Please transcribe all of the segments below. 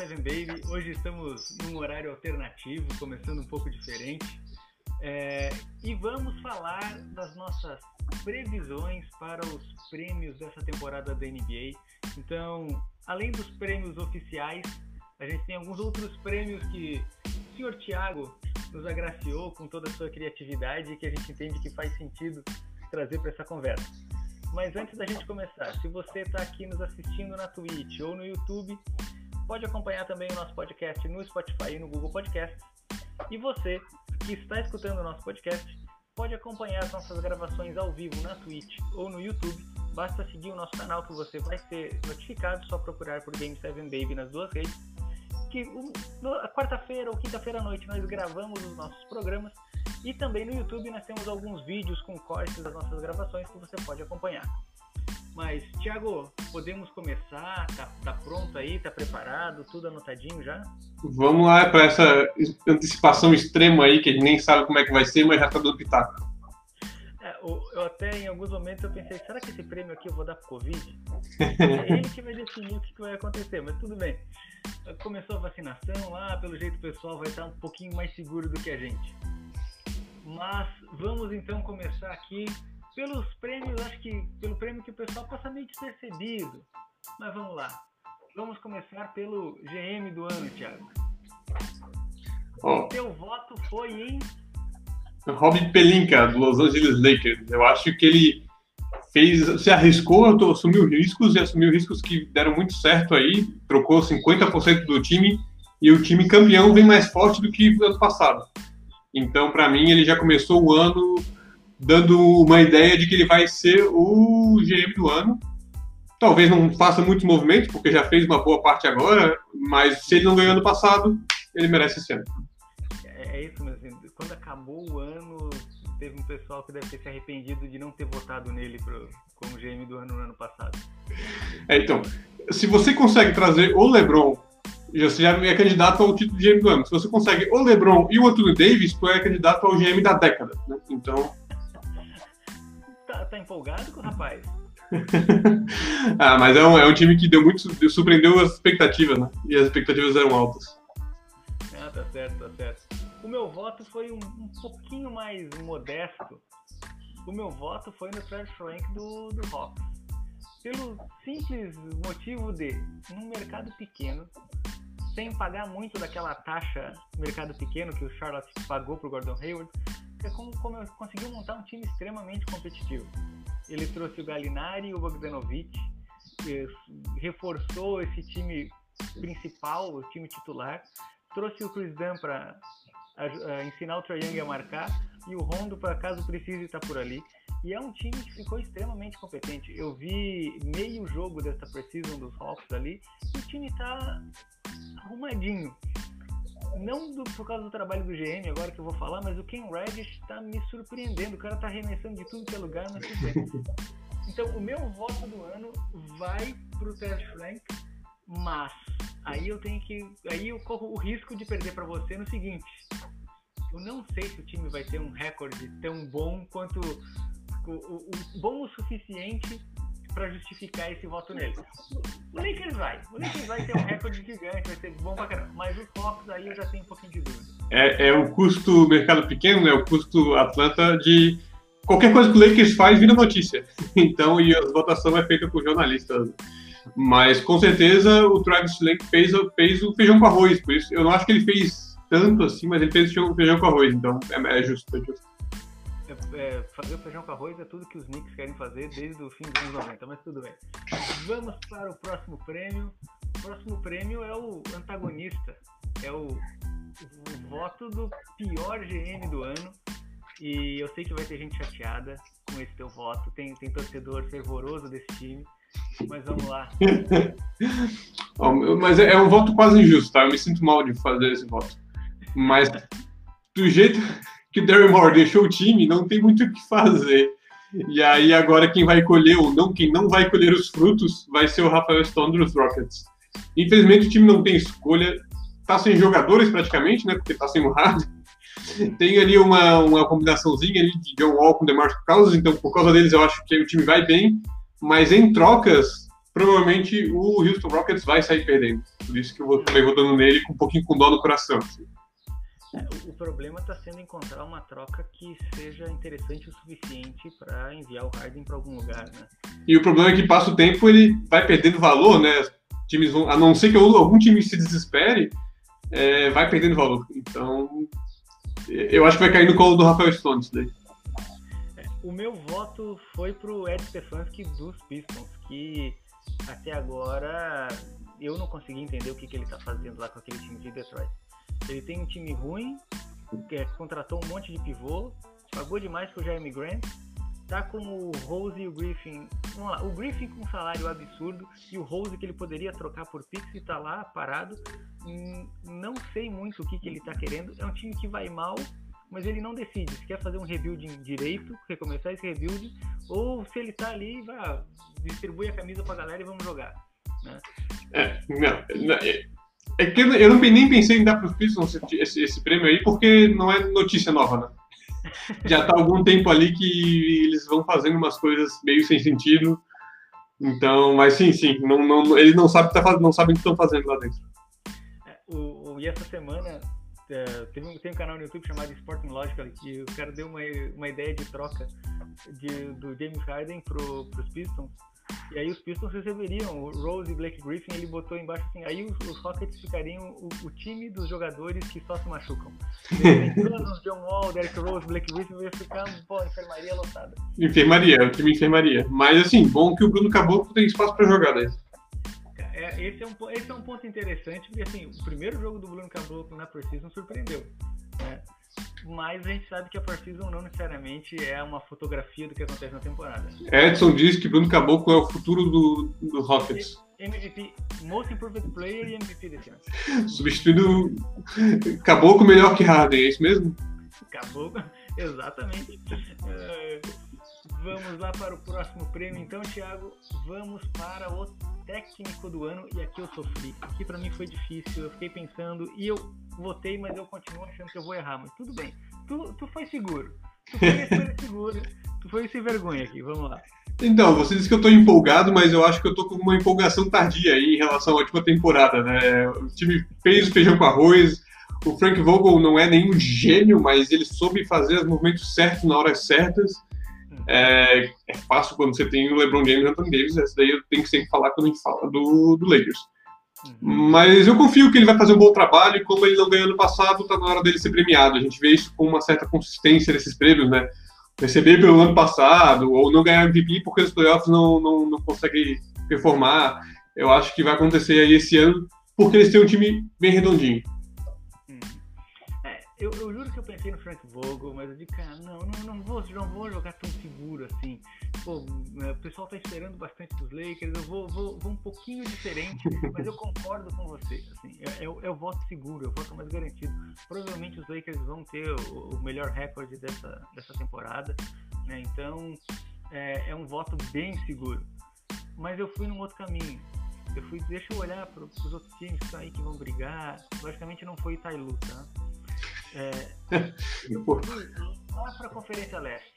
7 Baby. Hoje estamos num horário alternativo, começando um pouco diferente. É, e vamos falar das nossas previsões para os prêmios dessa temporada da NBA. Então, além dos prêmios oficiais, a gente tem alguns outros prêmios que o senhor Thiago nos agraciou com toda a sua criatividade e que a gente entende que faz sentido trazer para essa conversa. Mas antes da gente começar, se você está aqui nos assistindo na Twitch ou no YouTube, pode acompanhar também o nosso podcast no Spotify e no Google Podcasts. E você que está escutando o nosso podcast pode acompanhar as nossas gravações ao vivo na Twitch ou no YouTube. Basta seguir o nosso canal que você vai ser notificado, só procurar por Game 7 Baby nas duas redes. Que a quarta-feira ou quinta-feira à noite nós gravamos os nossos programas e também no YouTube nós temos alguns vídeos com cortes das nossas gravações que você pode acompanhar. Mas, Thiago, podemos começar? Tá, tá pronto aí? Tá preparado? Tudo anotadinho já? Vamos lá para essa antecipação extrema aí, que a gente nem sabe como é que vai ser, mas já tá dando pitaco. É, eu até, em alguns momentos, eu pensei, será que esse prêmio aqui eu vou dar pro Covid? é ele que vai definir o que vai acontecer, mas tudo bem. Começou a vacinação lá, pelo jeito o pessoal vai estar um pouquinho mais seguro do que a gente. Mas vamos então começar aqui pelos prêmios, acho que pelo prêmio que o pessoal passa meio despercebido. Mas vamos lá. Vamos começar pelo GM do ano, Thiago. Oh. Teu voto foi em. Rob Pelinka, do Los Angeles Lakers. Eu acho que ele fez, se arriscou, assumiu riscos e assumiu riscos que deram muito certo aí. Trocou 50% do time e o time campeão vem mais forte do que o ano passado. Então, para mim, ele já começou o ano dando uma ideia de que ele vai ser o GM do ano. Talvez não faça muitos movimentos, porque já fez uma boa parte agora, mas se ele não ganhou ano passado, ele merece esse ano. É, é isso mesmo. Quando acabou o ano, teve um pessoal que deve ter se arrependido de não ter votado nele pro, como GM do ano no ano passado. É, então, se você consegue trazer o LeBron, você já é candidato ao título de GM do ano. Se você consegue o LeBron e o Anthony Davis, tu é candidato ao GM da década. Né? Então, tá empolgado com o rapaz? ah, mas é um, é um time que deu muito, surpreendeu as expectativas, né? E as expectativas eram altas. Ah, tá certo, tá certo. O meu voto foi um, um pouquinho mais modesto. O meu voto foi no Fred Frank do, do Hawks. Pelo simples motivo de, num mercado pequeno, sem pagar muito daquela taxa mercado pequeno que o Charlotte pagou pro Gordon Hayward, é como, como conseguiu montar um time extremamente competitivo. Ele trouxe o Galinari e o Bogdanovic, reforçou esse time principal, o time titular, trouxe o Chris Dunn para ensinar o Trae Young a marcar e o Rondo para caso precise estar por ali. E é um time que ficou extremamente competente. Eu vi meio jogo dessa precisão dos Hawks ali e o time está arrumadinho não do, por causa do trabalho do GM, agora que eu vou falar, mas o Ken Reddish está me surpreendendo. O cara está arremessando de tudo que é lugar, mas tudo bem. Então, o meu voto do ano vai pro Terry Frank, mas aí eu tenho que. Aí eu corro o risco de perder para você no seguinte. Eu não sei se o time vai ter um recorde tão bom quanto. O, o, o bom o suficiente para justificar esse voto nele. O Lakers vai. O Lakers vai ter um recorde gigante, vai ser bom pra caramba. Mas o Fox aí eu já tenho um pouquinho de dúvida. É, é o custo mercado pequeno, né? O custo Atlanta de qualquer coisa que o Lakers faz vira notícia. Então, e a votação é feita por jornalistas. Mas com certeza o Travis Schlenk fez, fez o feijão com arroz. Por isso, eu não acho que ele fez tanto assim, mas ele fez o feijão com arroz. Então, é, é justo, é justo é, fazer o feijão com arroz é tudo que os Knicks querem fazer desde o fim dos anos 90, mas tudo bem. Vamos para o próximo prêmio. O próximo prêmio é o antagonista, é o, o voto do pior GM do ano. E eu sei que vai ter gente chateada com esse teu voto. Tem, tem torcedor fervoroso desse time. Mas vamos lá. mas é, é um voto quase injusto, tá? Eu me sinto mal de fazer esse voto. Mas do jeito que o Darren Moore deixou o time, não tem muito o que fazer. E aí agora quem vai colher ou não, quem não vai colher os frutos, vai ser o Rafael Stone dos Rockets. Infelizmente o time não tem escolha, tá sem jogadores praticamente, né, porque tá sem o Harden. Tem ali uma, uma combinaçãozinha ali de John Wall com DeMarcus Cousins, então por causa deles eu acho que o time vai bem, mas em trocas provavelmente o Houston Rockets vai sair perdendo. Por isso que eu vou, também vou dando nele com um pouquinho com dó no coração. Assim. É, o, problema está sendo encontrar uma troca que seja interessante o suficiente para enviar o Harden para algum lugar, né? E o problema é que passa o tempo ele vai perdendo valor, né? Times vão, a não ser que algum time se desespere, é, vai perdendo valor. Então, eu acho que vai cair no colo do Rafael Stone isso daí. É, o meu voto foi pro Ed Stefanski dos Pistons, que até agora eu não consegui entender o que, que ele está fazendo lá com aquele time de Detroit. Ele tem um time ruim, é, contratou um monte de pivô, pagou demais pro Jeremy Grant, tá com o Rose e o Griffin. Vamos lá, o Griffin com um salário absurdo e o Rose que ele poderia trocar por Pix e tá lá parado. Não sei muito o que, que ele tá querendo. É um time que vai mal, mas ele não decide se quer fazer um rebuilding direito, recomeçar esse rebuilding, ou se ele tá ali, vai, distribui a camisa pra galera e vamos jogar. Né? É, não, é, é que eu não nem pensei em dar para os Pistons esse, esse, prêmio aí, porque não é notícia nova, né? Já há algum tempo ali que eles vão fazendo umas coisas meio sem sentido. Então, mas sim, sim, não, não, eles não sabem, tá, não sabem o que estão fazendo lá dentro. É, o, o, e essa semana é, um, tem um canal no YouTube chamado Sporting Logical que o cara deu uma, uma ideia de troca de, do James Harden para os Pistons e aí os Pistons receberiam o Rose e Blake Griffin, ele botou embaixo assim, aí os, os Rockets ficariam o, o, time dos jogadores que só se machucam. Thanos, John Wall, Derrick Rose, Blake Griffin ia ficar, pô, enfermaria lotada. Enfermaria, o time enfermaria. Mas assim, bom que o Bruno Caboclo tem espaço para jogar né? É, esse, é um, esse é um ponto interessante, porque assim, o primeiro jogo do Bruno Caboclo na Precision surpreendeu. Né? Mas a gente sabe que a Season não necessariamente é uma fotografia do que acontece na temporada. Edson diz que Bruno Caboclo é o futuro do, do Rockets. MVP, Most Improved Player e MVP desse ano. Substituindo Caboclo melhor que Harden, é isso mesmo? Caboclo, exatamente. Uh, vamos lá para o próximo prêmio, então, Thiago. Vamos para o técnico do ano e aqui eu sofri. Aqui para mim foi difícil, eu fiquei pensando e eu votei, mas eu continuo achando que eu vou errar. Mas tudo bem, tu, tu foi seguro. Tu foi seguro. Tu foi sem vergonha aqui, vamos lá. Então, você disse que eu tô empolgado, mas eu acho que eu tô com uma empolgação tardia aí em relação à última temporada, né? O time fez o feijão com arroz, o Frank Vogel não é nenhum gênio, mas ele soube fazer os movimentos certos na horas certas. É, é, fácil quando você tem o LeBron James e o Anthony Davis, essa daí eu tenho que sempre falar quando a gente fala do, do Lakers. Uhum. Mas eu confio que ele vai fazer um bom trabalho e como ele não ganhou no passado, tá na hora dele ser premiado. A gente vê isso com uma certa consistência nesses prêmios, né? Receber pelo ano passado ou não ganhar MVP porque os playoffs não, não, não consegue performar. Eu acho que vai acontecer aí esse ano porque eles têm um time bem redondinho. Eu, eu, juro que eu pensei no Frank Vogel, mas eu disse, cara, não, não, não, vou, não vou jogar tão seguro assim. Pô, é, o pessoal tá esperando bastante dos Lakers, eu vou, vou, vou um pouquinho diferente, mas eu concordo com você. Assim, é, é, é o voto seguro, é o voto mais garantido. Provavelmente os Lakers vão ter o, o melhor recorde dessa, dessa temporada, né? Então é, é um voto bem seguro. Mas eu fui num outro caminho. Eu fui, deixa eu olhar para os outros times que estão aí que vão brigar. Logicamente não foi Itailu, tá? É, eu fui lá para a Conferência Leste.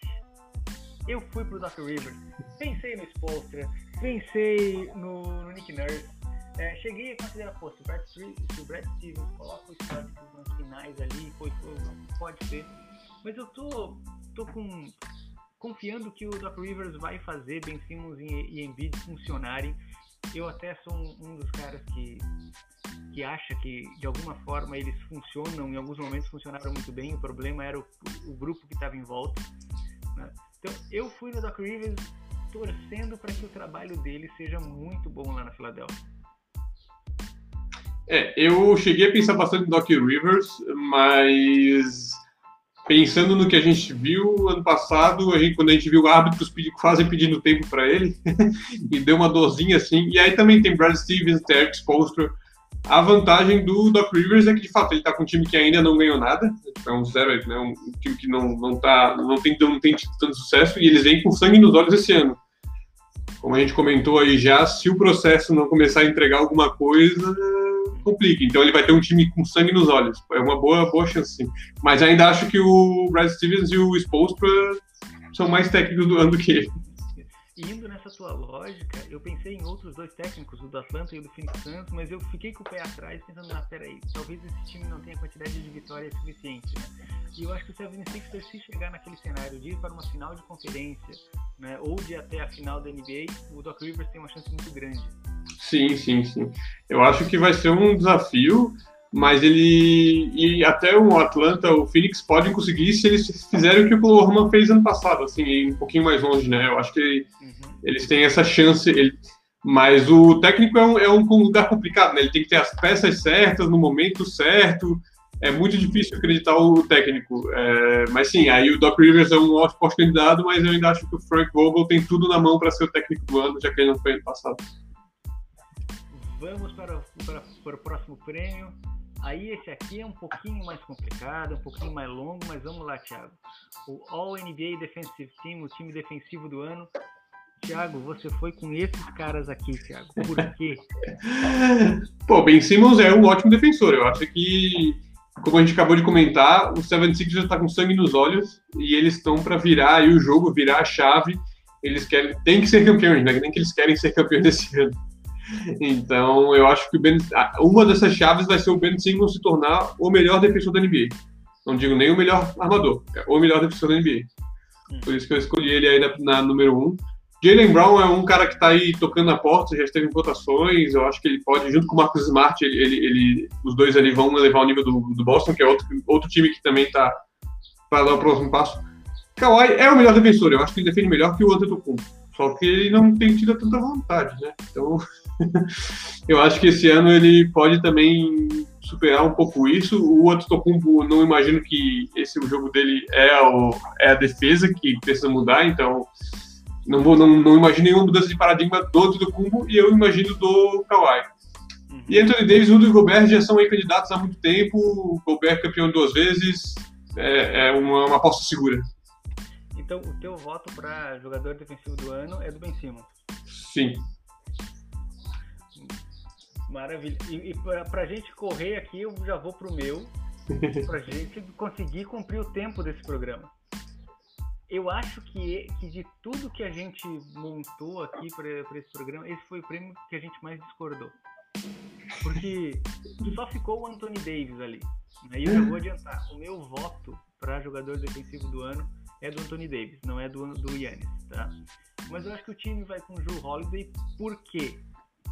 Eu fui pro Doc Rivers. Pensei no Spolstra, pensei no, no Nick Nurse. É, cheguei a considerar, pô, se o Brad, se o Brad Stevens coloca os Celtics nos finais ali, pode ser. Mas eu tô, tô com, confiando que o Doc Rivers vai fazer Ben Simmons e, e Embiid funcionarem. Eu até sou um, um dos caras que que acha que de alguma forma eles funcionam, em alguns momentos funcionaram muito bem, o problema era o, o grupo que estava em volta. Né? Então eu fui no Doc Rivers torcendo para que o trabalho dele seja muito bom lá na Filadélfia. É, eu cheguei a pensar bastante no Doc Rivers, mas pensando no que a gente viu ano passado, a gente, quando a gente viu árbitros pedi, quase pedindo tempo para ele, e deu uma dorzinha assim. E aí também tem Brad Stevens, Derek Spolstra, a vantagem do Doc Rivers é que, de fato, ele está com um time que ainda não ganhou nada, é um zero, né, um time que não, não, tá, não, tem, não tem tido tanto sucesso, e eles vêm com sangue nos olhos esse ano. Como a gente comentou aí já, se o processo não começar a entregar alguma coisa, complica. Então ele vai ter um time com sangue nos olhos. É uma boa, boa chance, sim. Mas ainda acho que o Brad Stevens e o Spolstra são mais técnicos do ano do que ele. Indo nessa tua lógica, eu pensei em outros dois técnicos, o do Atlanta e o do Phoenix Suns, mas eu fiquei com o pé atrás pensando, na peraí, talvez esse time não tenha quantidade de vitórias suficiente, né? E eu acho que o 76ers, se chegar naquele cenário de ir para uma final de conferência, né, ou de até a final da NBA, o Doc Rivers tem uma chance muito grande. Sim, sim, sim. Eu acho que vai ser um desafio, mas ele e até o Atlanta, o Phoenix podem conseguir se eles fizerem o que o Oklahoma fez ano passado, assim, um pouquinho mais longe, né? Eu acho que uhum. eles têm essa chance, ele, mas o técnico é um, é um lugar complicado, né? Ele tem que ter as peças certas no momento certo. É muito difícil acreditar o técnico. É, mas sim, aí o Doc Rivers é um ótimo candidato, mas eu ainda acho que o Frank Vogel tem tudo na mão para ser o técnico do ano, já que ele não foi ano passado. Vamos para, para, para o próximo prêmio. Aí esse aqui é um pouquinho mais complicado, um pouquinho mais longo, mas vamos lá, Thiago. O All NBA Defensive Team, o time defensivo do ano. Thiago, você foi com esses caras aqui, Thiago. Por quê? Pô, Ben Simmons é um ótimo defensor. Eu acho que, como a gente acabou de comentar, o 76 já está com sangue nos olhos e eles estão para virar aí o jogo, virar a chave. Eles querem, tem que ser campeões, né? Nem que eles querem ser campeões desse ano. Então, eu acho que ben, uma dessas chaves vai ser o Ben Simmons se tornar o melhor defensor da NBA. Não digo nem o melhor armador, é o melhor defensor da NBA. Hum. Por isso que eu escolhi ele aí na, na número um. Jalen Brown é um cara que está aí tocando na porta, já esteve em votações. Eu acho que ele pode, junto com o Marcus Smart, ele, ele, ele, os dois ali vão levar o nível do, do Boston, que é outro, outro time que também está para dar o próximo passo. Kawhi é o melhor defensor, eu acho que ele defende melhor que o Antetokounmpo. Só que ele não tem tido tanta vontade, né? Então, eu acho que esse ano ele pode também superar um pouco isso. O Antetokounmpo, não imagino que esse o jogo dele é, o, é a defesa que precisa mudar, então não, vou, não, não imagino nenhuma mudança de paradigma do Antetokounmpo e eu imagino do Kawhi. Uhum. E Anthony Davis e o Gobert já são aí candidatos há muito tempo. O Gobert campeão duas vezes, é, é uma, uma aposta segura. Então, o teu voto para jogador defensivo do ano é do Ben Simmons? Sim. Maravilha. E, e para a gente correr aqui, eu já vou pro meu, para a gente conseguir cumprir o tempo desse programa. Eu acho que, que de tudo que a gente montou aqui para esse programa, esse foi o prêmio que a gente mais discordou. Porque só ficou o Anthony Davis ali. Aí eu já vou adiantar. O meu voto para jogador defensivo do ano é do Anthony Davis, não é do, do Yannis, tá? Mas eu acho que o time vai com o Drew Holiday porque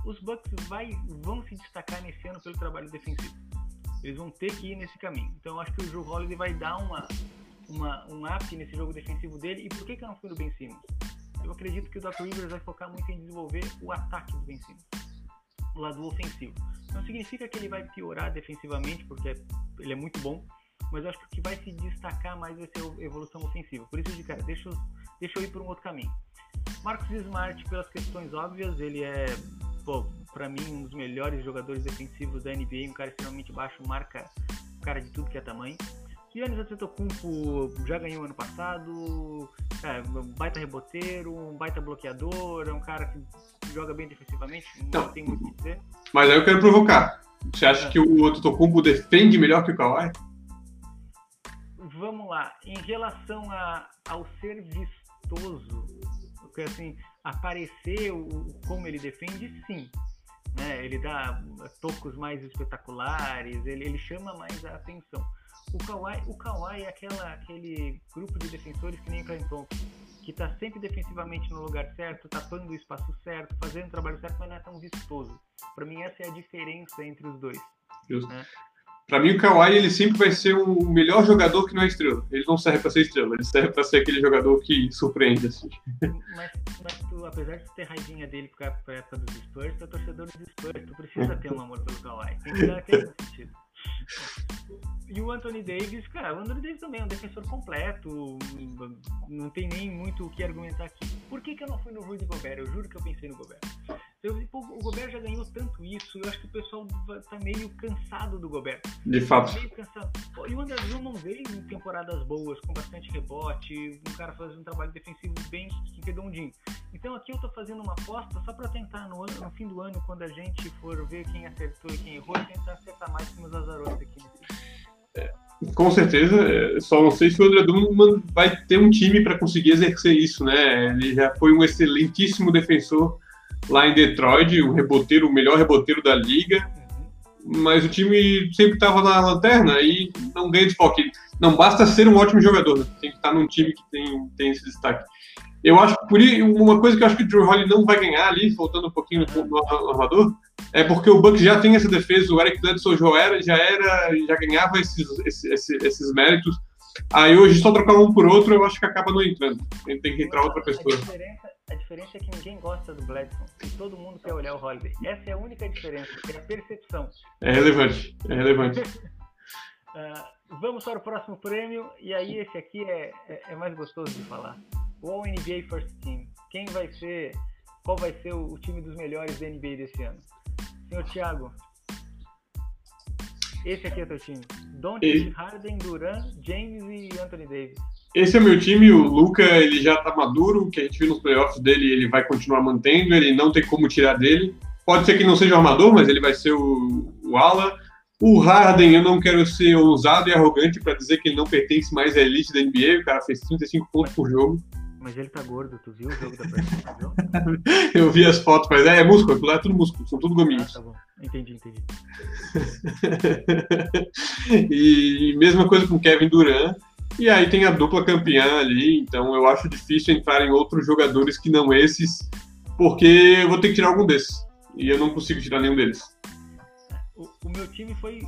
os Bucks vai, vão se destacar nesse ano pelo trabalho defensivo. Eles vão ter que ir nesse caminho. Então eu acho que o Drew Holiday vai dar uma, uma, um up nesse jogo defensivo dele. E por que, que eu não fui no Ben Simmons? Eu acredito que o Doc Rivers vai focar muito em desenvolver o ataque do Ben Simmons, o lado ofensivo. Não significa que ele vai piorar defensivamente, porque ele é muito bom, mas eu acho que o que vai se destacar mais vai ser a evolução ofensiva. Por isso, de cara, deixa eu, deixa eu ir por um outro caminho. Marcos Smart, pelas questões óbvias, ele é, pô, pra mim, um dos melhores jogadores defensivos da NBA, um cara extremamente baixo, marca cara de tudo que é tamanho. Giannis Antetokounmpo já ganhou ano passado, é, um baita reboteiro, um baita bloqueador, é um cara que joga bem defensivamente, não, não tem muito o que dizer. Mas aí eu quero provocar. Você acha é. que o Antetokounmpo defende melhor que o Kawhi? Vamos lá. Em relação a, ao ser vistoso, porque assim, aparecer o, como ele defende, sim. Né? Ele dá tocos mais espetaculares, ele, ele chama mais a atenção. O Kawhi, o Kawhi é aquela, aquele grupo de defensores que nem o Thompson, que está sempre defensivamente no lugar certo, tapando o espaço certo, fazendo o trabalho certo, mas não é tão vistoso. Para mim, essa é a diferença entre os dois. Né? Para mim, o Kawhi ele sempre vai ser o melhor jogador que não é estrela. Ele não serve para ser estrela, ele serve para ser aquele jogador que surpreende. Assim. Mas, mas tu, apesar de ter raivinha dele para a época dos Spurs, tu é torcedor dos Spurs, tu precisa ter um amor pelo Kawhi. Tem que dar sentido. E o Anthony Davis, cara, o Anthony Davis também é um defensor completo, não tem nem muito o que argumentar aqui. Por que, que eu não fui no Rudy Gobert? Eu juro que eu pensei no Gobert. Eu, o Gobert já ganhou tanto isso, eu acho que o pessoal tá meio cansado do Gobert. De fato. Meio cansado. E o André não veio em temporadas boas, com bastante rebote, um cara fazendo um trabalho defensivo bem redondinho. Então aqui eu tô fazendo uma aposta só para tentar no, ano, no fim do ano, quando a gente for ver quem acertou e quem errou, tentar acertar mais que meus azarões aqui nesse. É. Com certeza, é, só não sei se o André Drummond vai ter um time para conseguir exercer isso, né? Ele já foi um excelentíssimo defensor lá em Detroit, o reboteiro, o melhor reboteiro da liga, mas o time sempre estava na lanterna e não ganha desfoque. Não basta ser um ótimo jogador, né? tem que estar num time que tem, tem esse destaque. Eu acho por uma coisa que eu acho que o Drew Holiday não vai ganhar ali, voltando um pouquinho no armador, é porque o Bucks já tem essa defesa, o Eric Bledsoe já era, já, era, já ganhava esses, esses, esses, méritos. Aí hoje só trocar um por outro, eu acho que acaba não entrando. Gente tem que entrar outra pessoa. A diferença, a diferença é que ninguém gosta do Bledsoe e todo mundo quer olhar o Holiday. Essa é a única diferença, é a percepção. É relevante, é relevante. uh, vamos para o próximo prêmio, e aí esse aqui é, é, é mais gostoso de falar o All NBA First Team. Quem vai ser, qual vai ser o, o time dos melhores da NBA desse ano? Senhor Thiago, esse aqui é teu time. Doncic, Harden, Duran, James e Anthony Davis. Esse é meu time, o Luca, ele já tá maduro, o que a gente viu nos playoffs dele, ele vai continuar mantendo, ele não tem como tirar dele. Pode ser que não seja o armador, mas ele vai ser o, o ala. O Harden, eu não quero ser ousado e arrogante para dizer que ele não pertence mais à elite da NBA, o cara fez 35 pontos por jogo. Mas ele tá gordo, tu viu o jogo da partida? eu vi as fotos, mas é, é músculo, é tudo músculo, são tudo gominhos. Ah, tá bom, entendi, entendi. e mesma coisa com Kevin Durant. E aí tem a dupla campeã ali, então eu acho difícil entrar em outros jogadores que não esses, porque eu vou ter que tirar algum desses. E eu não consigo tirar nenhum deles. O, o meu time foi.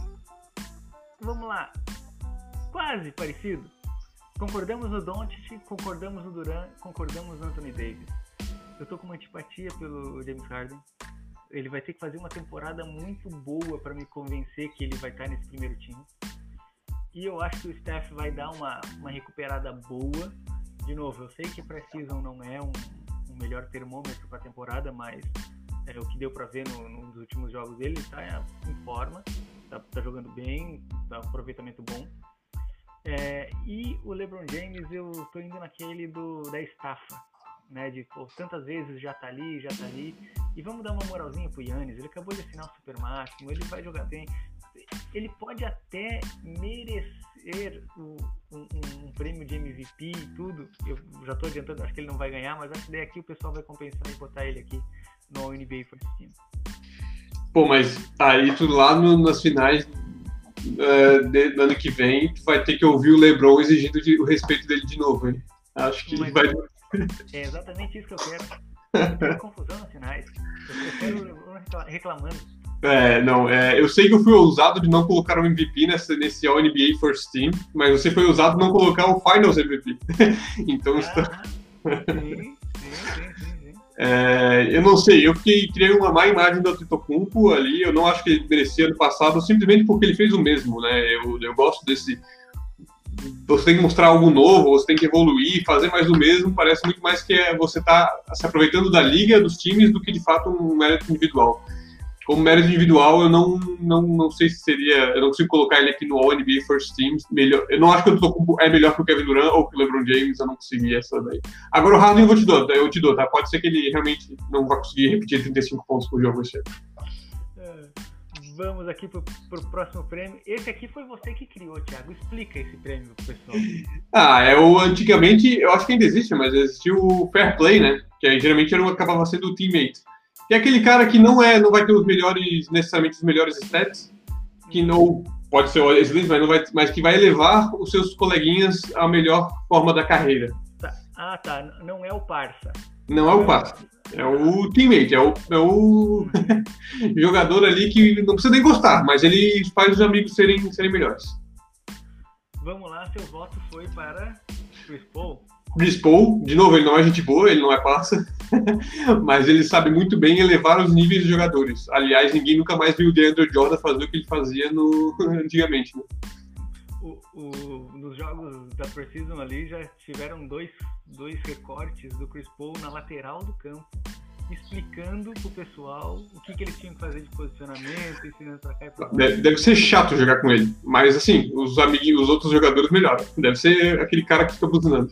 Vamos lá. Quase parecido. Concordamos no Doncic, concordamos no Duran, concordamos no Anthony Davis. Eu tô com uma antipatia pelo James Harden. Ele vai ter que fazer uma temporada muito boa para me convencer que ele vai estar nesse primeiro time. E eu acho que o Steph vai dar uma, uma recuperada boa. De novo, eu sei que Precision não é um, um melhor termômetro para a temporada, mas é, o que deu para ver no, nos últimos jogos dele, ele está em forma, está tá jogando bem, tá um aproveitamento bom. É, e o LeBron James, eu tô indo naquele do, da estafa, né? De tantas vezes já tá ali, já tá ali. E vamos dar uma moralzinha pro Yannis. Ele acabou de assinar o super máximo, ele vai jogar bem. Ele pode até merecer o, um, um, prêmio de MVP e tudo. Eu já tô adiantando, acho que ele não vai ganhar, mas acho que daí aqui o pessoal vai compensar e botar ele aqui no NBA First Team. Pô, mas aí tudo lá no, nas finais uh, de, no ano que vem, tu vai ter que ouvir o LeBron exigindo de, o respeito dele de novo, hein? Acho que Mas vai. É exatamente isso que eu quero. Eu quero confusão nos finais. Eu quero reclamando. É, não, é, eu sei que eu fui ousado de não colocar o MVP nessa, nesse All NBA First Team, mas você foi ousado de não colocar o Finals MVP. então, ah, está... sim, sim, sim. É, eu não sei, eu fiquei, criei uma má imagem do Antetokounmpo ali, eu não acho que ele merecia ano passado, simplesmente porque ele fez o mesmo, né? Eu, eu gosto desse... Você tem que mostrar algo novo, você tem que evoluir, fazer mais do mesmo, parece muito mais que é você tá se aproveitando da liga, dos times, do que de fato um mérito individual como mérito individual, eu não, não, não sei se seria. Eu não consigo colocar ele aqui no All NBA First Team. Melhor, eu não acho que o Antetokounmpo é melhor que o Kevin Durant ou que o LeBron James, eu não consegui essa daí. Agora o Harden eu te dar, eu te dou, tá? Pode ser que ele realmente não vá conseguir repetir 35 pontos por jogo esse ano. Vamos aqui pro, pro próximo prêmio. Esse aqui foi você que criou, Thiago. Explica esse prêmio pro pessoal. Ah, é o antigamente, eu acho que ainda existe, mas existiu o Fair Play, né? Que aí geralmente era, acabava sendo o teammate que é aquele cara que não é, não vai ter os melhores, necessariamente os melhores stats, que não pode ser excelente, mas, não vai, mas que vai elevar os seus coleguinhas à melhor forma da carreira. Tá. Ah, tá. Não é o parça. Não é o parça. É o teammate, é o, é o jogador ali que não precisa nem gostar, mas ele faz os amigos serem, serem melhores. Vamos lá, seu voto foi para Chris Paul. Chris Paul, de novo, ele não é gente boa, ele não é parça. mas ele sabe muito bem elevar os níveis de jogadores. Aliás, ninguém nunca mais viu o DeAndre Jordan fazer o que ele fazia no... antigamente. Né? O, o, nos jogos da Precision ali já tiveram dois, dois recortes do Chris Paul na lateral do campo, explicando pro pessoal o que, que eles tinham que fazer de posicionamento, ensinando pra cá e pra. Deve, deve ser chato jogar com ele, mas assim, os amiguinhos, os outros jogadores melhoram. Deve ser aquele cara que fica buzinando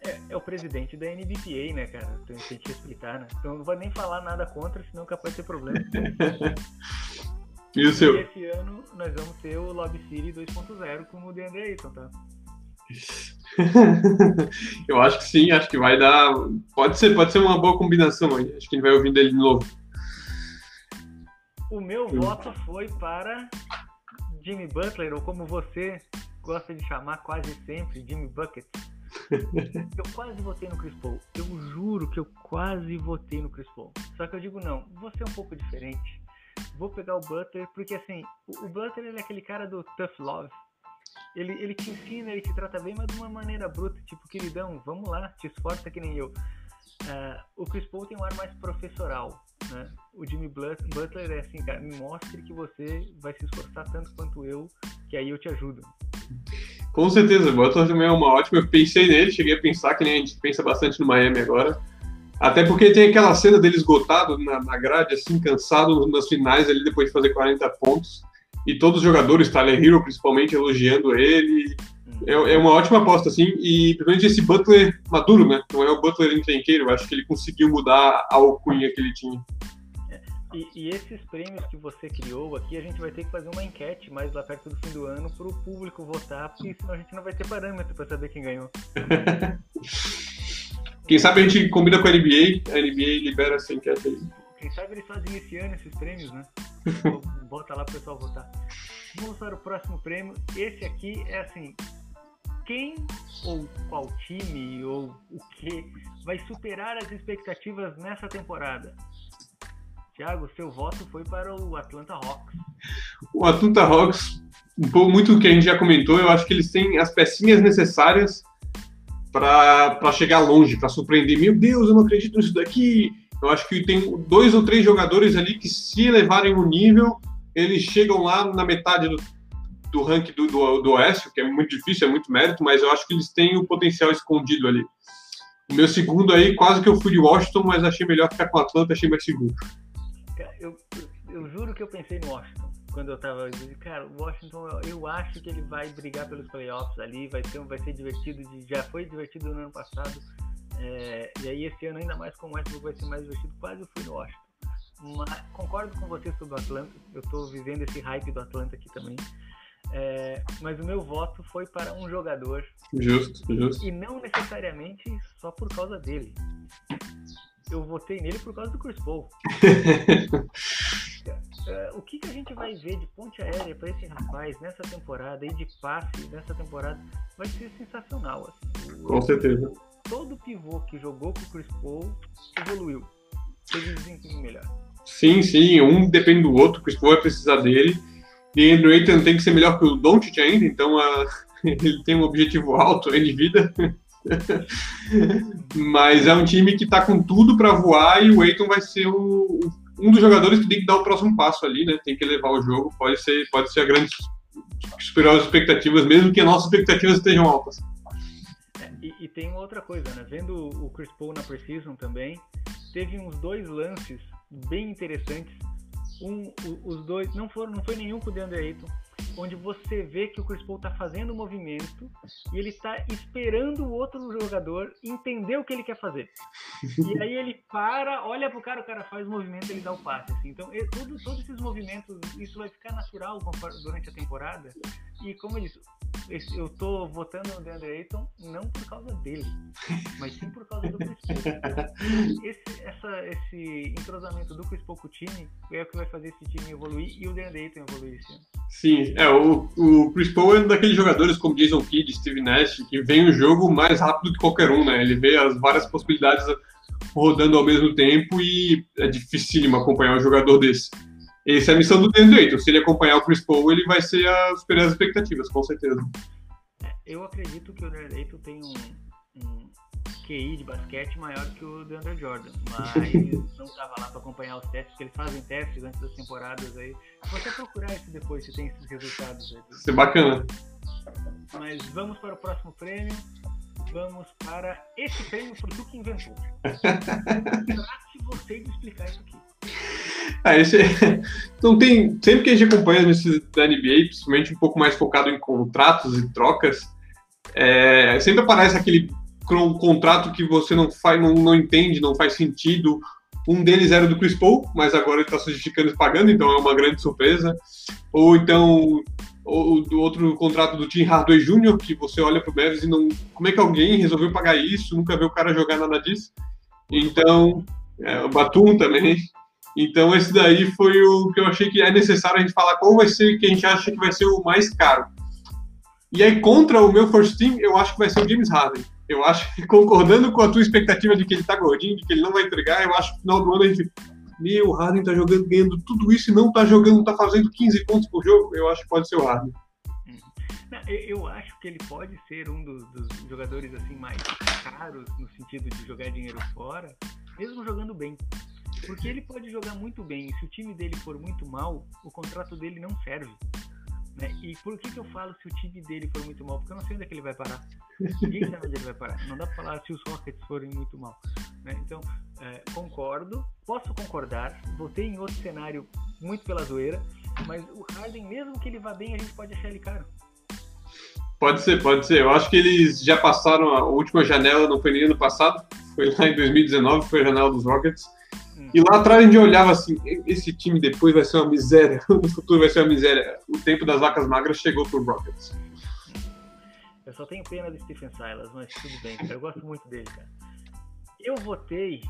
é, é, o presidente da NBPA, né, cara? Tem, tem que explicar, né? Então não vou nem falar nada contra, senão capaz de ter problema. E o seu? E esse ano nós vamos ter o Lobby City 2.0 com o DeAndre Ayton, tá? Eu acho que sim, acho que vai dar. Pode ser, pode ser uma boa combinação aí. Acho que a gente vai ouvindo ele de novo. O meu voto foi para Jimmy Butler, ou como você gosta de chamar quase sempre, Jimmy Bucket. Eu quase votei no Chris Paul. Eu juro que eu quase votei no Chris Paul. Só que eu digo não, vou ser um pouco diferente. Vou pegar o Butler, porque assim, o, Butler ele é aquele cara do tough love. Ele, ele te ensina, ele te trata bem, mas de uma maneira bruta, tipo, queridão, vamos lá, te esforça que nem eu. Uh, o Chris Paul tem um ar mais professoral, né? O Jimmy Butler é assim, cara, me mostre que você vai se esforçar tanto quanto eu, que aí eu te ajudo. Com certeza, o Butler também é uma ótima. Eu pensei nele, cheguei a pensar que nem a gente pensa bastante no Miami agora. Até porque tem aquela cena dele esgotado na, na grade, assim, cansado nas finais ali depois de fazer 40 pontos. E todos os jogadores, Tyler Hero principalmente, elogiando ele. É, é, uma ótima aposta, assim, e principalmente esse Butler maduro, né? Não é o Butler encrenqueiro, eu acho que ele conseguiu mudar a alcunha que ele tinha. E, e, esses prêmios que você criou aqui, a gente vai ter que fazer uma enquete mais lá perto do fim do ano para o público votar, porque senão a gente não vai ter parâmetro para saber quem ganhou. quem sabe a gente combina com a NBA, a NBA libera essa enquete aí. Quem sabe eles fazem esse ano esses prêmios, né? Bota lá para o pessoal votar. Vamos para o próximo prêmio. Esse aqui é assim: quem ou qual time ou o que vai superar as expectativas nessa temporada? Tiago, seu voto foi para o Atlanta Hawks. O Atlanta Hawks, um pouco muito do que a gente já comentou, eu acho que eles têm as pecinhas necessárias para chegar longe, para surpreender. Meu Deus, eu não acredito nisso daqui. Eu acho que tem dois ou três jogadores ali que, se elevarem o nível, eles chegam lá na metade do, do ranking do, do, do Oeste, que é muito difícil, é muito mérito, mas eu acho que eles têm o potencial escondido ali. O meu segundo aí, quase que eu fui de Washington, mas achei melhor ficar com o Atlanta, achei mais seguro eu, eu juro que eu pensei no Washington quando eu tava. Cara, o Washington, eu acho que ele vai brigar pelos playoffs ali, vai ser, vai ser divertido. De, já foi divertido no ano passado. É, e aí esse ano, ainda mais com o Westbrook, vai ser mais divertido. Quase eu fui no Washington. Mas, concordo com você sobre o Atlanta. Eu tô vivendo esse hype do Atlanta aqui também. É, mas o meu voto foi para um jogador. Justo, justo. E não necessariamente só por causa dele eu votei nele por causa do Chris Paul. É, o que, que a gente vai ver de ponte aérea para esse rapaz nessa temporada e de passe nessa temporada vai ser sensacional. Assim. Com certeza. Todo pivô que jogou com o Chris Paul evoluiu. Teve um desempenho melhor. Sim, sim. Um depende do outro. O Chris Paul vai precisar dele. E Andrew Ayton tem que ser melhor que o Doncic ainda. Então a... ele tem um objetivo alto aí de vida. Mas é um time que está com tudo para voar e o Eiton vai ser o, um dos jogadores que tem que dar o próximo passo ali, né? Tem que levar o jogo, pode ser, pode ser a grande superar as expectativas, mesmo que as nossas expectativas estejam altas. É, e, e, tem uma outra coisa, né? Vendo o Chris Paul na Precision também, teve uns dois lances bem interessantes. Um, os dois, não foram, não foi nenhum com o DeAndre Ayton, onde você vê que o Chris Paul tá fazendo o movimento e ele está esperando o outro jogador entender o que ele quer fazer. E aí ele para, olha pro cara, o cara faz o movimento, ele dá o passe. Assim. Então, tudo, todos esses movimentos, isso vai ficar natural durante a temporada. E como eu disse, eu tô votando no DeAndre Ayton não por causa dele, mas sim por causa do Chris Paul. Esse, essa, esse entrosamento do Chris Paul com o time é o que vai fazer esse time evoluir e o DeAndre Ayton evoluir esse ano. Sim, é, o, o Chris Paul é um daqueles jogadores como Jason Kidd, Steve Nash, que vem o jogo mais rápido que qualquer um, né? Ele vê as várias possibilidades rodando ao mesmo tempo e é dificílimo acompanhar um jogador desse. Essa é a missão do Ayton. Se ele acompanhar o Chris Paul, ele vai ser a superar as expectativas, com certeza. É, eu acredito que o Ayton tem um QI de basquete maior que o DeAndre Jordan, mas não estava lá para acompanhar os testes, porque eles fazem testes antes das temporadas aí. Você procurar isso depois, se tem esses resultados aí. Isso é bacana. Mas vamos para o próximo prêmio. Vamos para esse prêmio foi tu que inventou. Trate você de explicar isso aqui. Ah, esse, então tem, sempre que a gente acompanha as da NBA, principalmente um pouco mais focado em contratos e trocas, é, sempre aparece aquele contrato que você não faz, não, não entende, não faz sentido, Um deles era do Chris Paul, mas agora ele está se justificando e pagando, então é uma grande surpresa. Ou então o outro contrato do Tim Hardaway Jr., que você olha para o Mavis e não. Como é que alguém resolveu pagar isso? Nunca viu o cara jogar nada disso. Então, é, o Batum também. Então, esse daí foi o que eu achei que é necessário a gente falar qual vai ser, que a gente acha que vai ser o mais caro. E aí, contra o meu first team, eu acho que vai ser o James Harden. Eu acho que, concordando com a tua expectativa de que ele tá gordinho, de que ele não vai entregar, eu acho que no final do ano a gente. Meu, o Harden tá jogando, ganhando tudo isso e não tá jogando, tá fazendo 15 pontos por jogo. Eu acho que pode ser o Harden. Eu acho que ele pode ser um dos, dos, jogadores assim mais caros no sentido de jogar dinheiro fora, mesmo jogando bem. Porque ele pode jogar muito bem, se o time dele for muito mal, o contrato dele não serve. Né? E por que, que eu falo se o time dele for muito mal? Porque eu não sei onde é que ele vai parar. Ninguém sabe onde ele vai parar. Não dá pra falar se os Rockets forem muito mal. Né? Então, é, concordo, posso concordar. Voltei em outro cenário muito pela zoeira, mas o Harden, mesmo que ele vá bem, a gente pode achar ele caro. Pode ser, pode ser. Eu acho que eles já passaram a última janela, não foi nem ano passado, foi lá em 2019, foi a janela dos Rockets. E lá atrás a gente olhava assim, esse time depois vai ser uma miséria, no futuro vai ser uma miséria. O tempo das vacas magras chegou pro Rockets. Eu só tenho pena do Stephen Silas, mas tudo bem, cara. Eu gosto muito dele, cara. Eu votei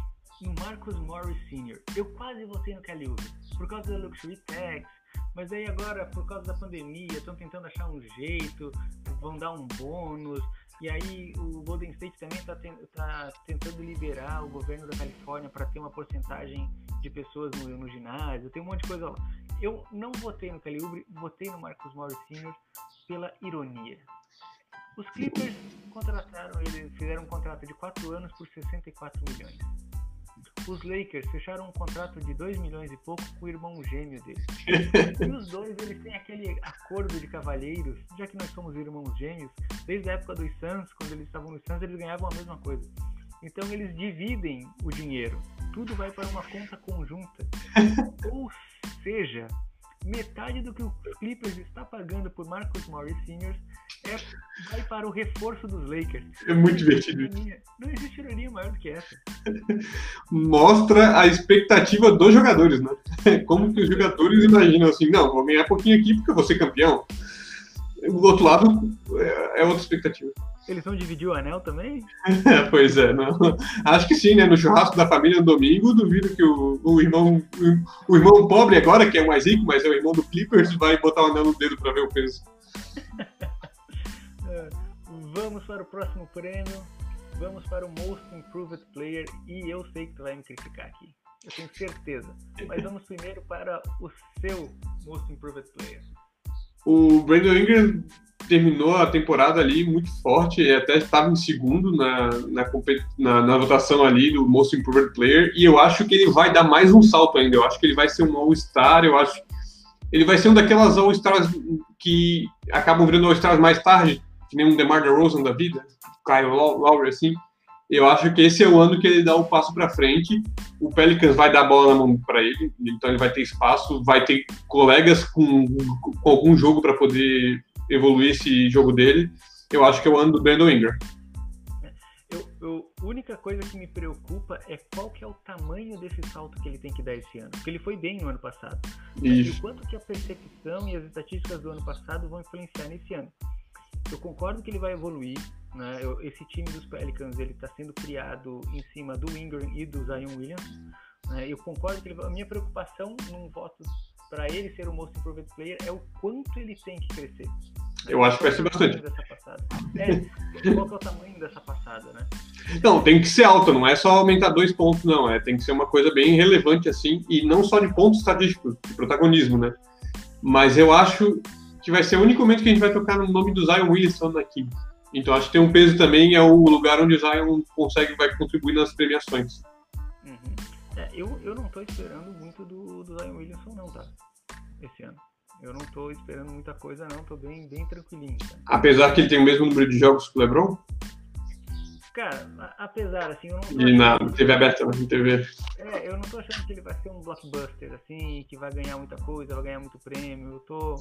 no Marcus Morris Sr. Eu quase votei no Kelly Oubre, por causa da Luxury Tax, mas aí agora, por causa da pandemia, estão tentando achar um jeito, vão dar um bônus, e aí o Golden State também está tá tentando liberar o governo da Califórnia para ter uma porcentagem de pessoas no, no, ginásio. Tem um monte de coisa lá. Eu não votei no Calibre, votei no Marcus Morris Sr. pela ironia. Os Clippers contrataram ele, fizeram um contrato de 4 anos por 64 milhões. Os Lakers fecharam um contrato de 2 milhões e pouco com o irmão gêmeo deles. e os dois eles têm aquele acordo de cavalheiros, já que nós somos irmãos gêmeos, desde a época dos Suns, quando eles estavam nos Suns, eles ganhavam a mesma coisa. Então eles dividem o dinheiro. Tudo vai para uma conta conjunta. Ou seja, metade do que o Clippers está pagando por Marcus Morris Sr. É, vai para o reforço dos Lakers. É muito divertido. Ironia, não existe ironia maior do que essa. Mostra a expectativa dos jogadores, né? Como que os jogadores imaginam assim, não, vou ganhar pouquinho aqui porque eu vou ser campeão. Do outro lado, é, é outra expectativa. Eles vão dividir o anel também? pois é, não. Acho que sim, né? No churrasco da família no domingo, duvido que o, o irmão o, o irmão pobre agora, que é o mais rico, mas é o irmão do Clippers, vai botar o anel no dedo para ver o peso. Vamos para o próximo prêmio. Vamos para o Most Improved Player. E eu sei que tu vai me criticar aqui. Eu tenho certeza. Mas vamos primeiro para o seu Most Improved Player. O Brandon Ingram terminou a temporada ali muito forte, e até estava em segundo na, na, na, na, votação ali do Most Improved Player, e eu acho que ele vai dar mais um salto ainda. Eu acho que ele vai ser um All-Star, eu acho ele vai ser um daquelas All-Stars que acabam virando All-Stars mais tarde, que nem um DeMar DeRozan da vida, Kyle Lowry, assim. Eu acho que esse é o ano que ele dá o passo para frente. O Pelicans vai dar a bola na mão para ele, então ele vai ter espaço, vai ter colegas com, com algum jogo para poder evoluir esse jogo dele. Eu acho que é o ano do Brandon Ingram. Eu, eu, a única coisa que me preocupa é qual que é o tamanho desse salto que ele tem que dar esse ano. Porque ele foi bem no ano passado. Isso. E o quanto que a percepção e as estatísticas do ano passado vão influenciar nesse ano. Eu concordo que ele vai evoluir. Né? Eu, esse time dos Pelicans ele está sendo criado em cima do Ingram e do Zion Williams. Né? Eu concordo que ele, a minha preocupação num voto para ele ser o most improved player é o quanto ele tem que crescer. Eu acho que vai ser bastante. É, qual é o tamanho dessa passada, né? Não, tem que ser alta, não é só aumentar dois pontos, não. É, tem que ser uma coisa bem relevante, assim, e não só de pontos estatísticos, de protagonismo, né? Mas eu acho que vai ser o único momento que a gente vai tocar no nome do Zion Williamson aqui. Então acho que tem um peso também, é o lugar onde o Zion consegue, vai contribuir nas premiações. Uhum. É, eu, eu não estou esperando muito do, do Zion Williamson, não, tá? Esse ano. Eu não tô esperando muita coisa, não. Tô bem, bem tranquilinho. Cara. Apesar que ele tem o mesmo número de jogos que o LeBron? Cara, apesar, assim, eu não tô E na TV aberta, na TV. É, eu não tô achando que ele vai ser um blockbuster, assim, que vai ganhar muita coisa, vai ganhar muito prêmio. Eu tô.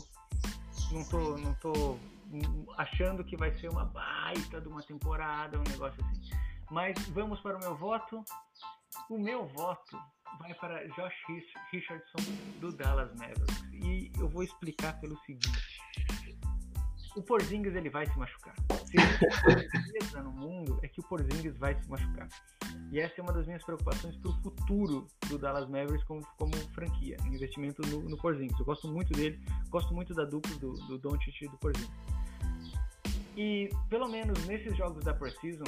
Não tô, não tô achando que vai ser uma baita de uma temporada, um negócio assim. Mas vamos para o meu voto. O meu voto vai para Josh Richardson do Dallas Mavericks. E eu vou explicar pelo seguinte. O Porzingis ele vai se machucar. Se certeza no mundo é que o Porzingis vai se machucar. E essa é uma das minhas preocupações para o futuro do Dallas Mavericks como, como franquia, investimento no, no Porzingis. Eu gosto muito dele, gosto muito da dupla do, do Doncic e do Porzingis. E pelo menos nesses jogos da Precision,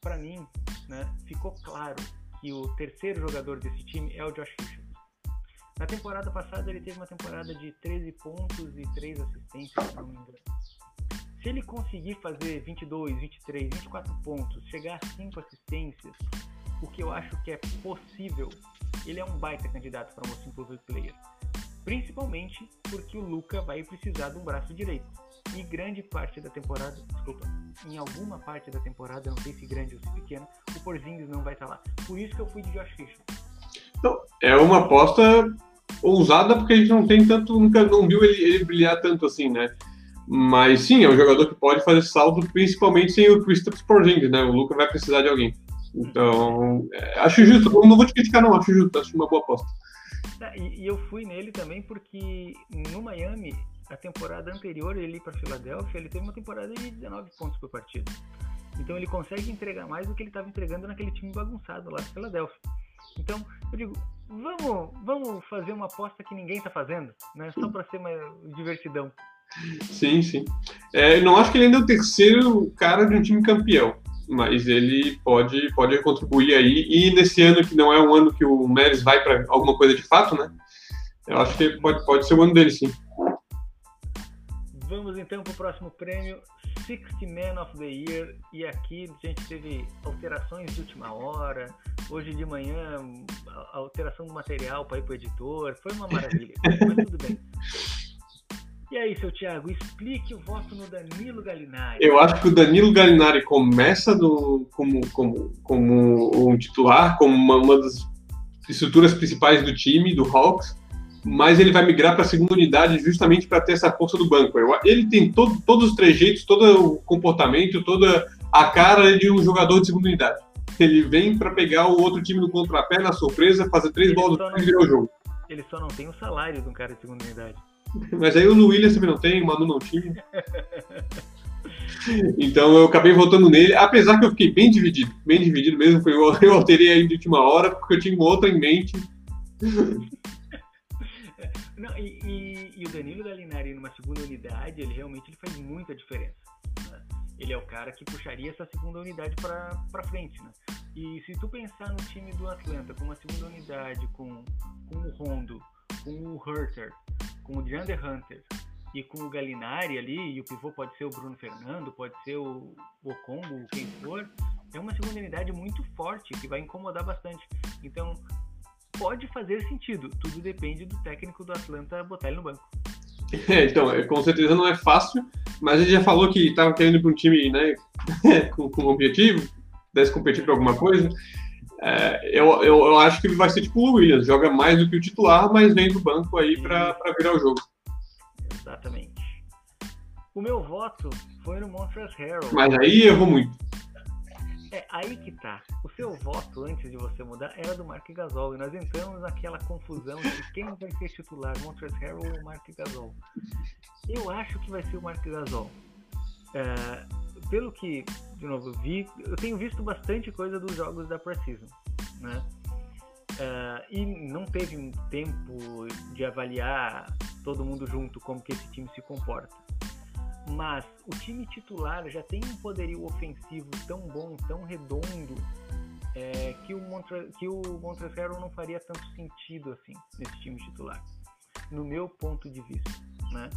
para mim, né, ficou claro que o terceiro jogador desse time é o Josh Richardson. Na temporada passada ele teve uma temporada de 13 pontos e 3 assistências, se não me engano. Se ele conseguir fazer 22, 23, 24 pontos, chegar a 5 assistências, o que eu acho que é possível, ele é um baita candidato para um Improved Player. Principalmente porque o Luca vai precisar de um braço direito. E grande parte da temporada, desculpa, em alguma parte da temporada, não sei se grande ou se pequena, o Porzingis não vai estar lá. Por isso que eu fui de Josh Fisher. Então, é uma aposta ousada porque a gente não tem tanto, nunca não viu ele, ele brilhar tanto assim, né? Mas sim, é um jogador que pode fazer salto, principalmente sem o Kristaps Porzingis, né? O Luca vai precisar de alguém. Então, é, acho justo. Não vou te criticar, não. Acho justo. Acho uma boa aposta. É, e, e, eu fui nele também porque no Miami, a temporada anterior, ele para Filadélfia, ele teve uma temporada de 19 pontos por partida. Então ele consegue entregar mais do que ele estava entregando naquele time bagunçado lá de Filadélfia. Então, eu digo, vamos, vamos fazer uma aposta que ninguém está fazendo, né? Só para ser mais divertidão. Sim, sim. É, não acho que ele ainda é o terceiro cara de um time campeão, mas ele pode, pode contribuir aí. E nesse ano, que não é um ano que o Meres vai para alguma coisa de fato, né? Eu acho que pode, pode ser o ano dele, sim. Vamos então para o próximo prêmio, 60 Man of the Year. E aqui a gente teve alterações de última hora. Hoje de manhã, alteração do material para ir para o editor. Foi uma maravilha, mas tudo bem. E aí, seu Thiago, explique o voto no Danilo Galinari. Eu acho que o Danilo Galinari começa do, como, como, como um titular, como uma, uma das estruturas principais do time, do Hawks, mas ele vai migrar para a segunda unidade justamente para ter essa força do banco. Ele tem todo, todos os trejeitos, todo o comportamento, toda a cara de um jogador de segunda unidade. Ele vem para pegar o outro time no contrapé, na surpresa, fazer três ele bolas e virar o jogo. Ele só não tem o salário de um cara de segunda unidade. Mas aí o Williams também não tem, o Manu não tinha. Então eu acabei votando nele, apesar que eu fiquei bem dividido, bem dividido mesmo. Foi, eu, alterei aí de última hora, porque eu tinha uma outra em mente. Não, e, e, e, o Danilo Galinari numa segunda unidade, ele realmente ele faz muita diferença. Né? Ele é o cara que puxaria essa segunda unidade para frente. Né? E se tu pensar no time do Atlanta com uma segunda unidade, com, com o Rondo, com o Hurter, com o DeAndre Hunter e com o Galinari ali, e o pivô pode ser o Bruno Fernando, pode ser o Okombo, quem for, é uma segunda unidade muito forte que vai incomodar bastante. Então, pode fazer sentido, tudo depende do técnico do Atlanta botar ele no banco. Então, é, com certeza não é fácil, mas ele já falou que estava querendo para um time né, com, com objetivo, desse competir para alguma coisa. É, eu, eu, eu, acho que ele vai ser tipo o Williams, joga mais do que o titular, mas vem do banco aí para virar o jogo. Exatamente. O meu voto foi no Monsters Herald. Mas aí errou muito. É, aí que tá. O seu voto, antes de você mudar, era do Mark Gasol. E nós entramos naquela confusão de quem vai ser titular, Monsters Herald ou Mark Gasol. Eu acho que vai ser o Mark Gasol. É, pelo que, de novo, vi, eu tenho visto bastante coisa dos jogos da Precision, né? Uh, e não teve um tempo de avaliar todo mundo junto como que esse time se comporta. Mas o time titular já tem um poderio ofensivo tão bom, tão redondo, é, que o Montre que o Montrezl não faria tanto sentido assim nesse time titular, no meu ponto de vista, né?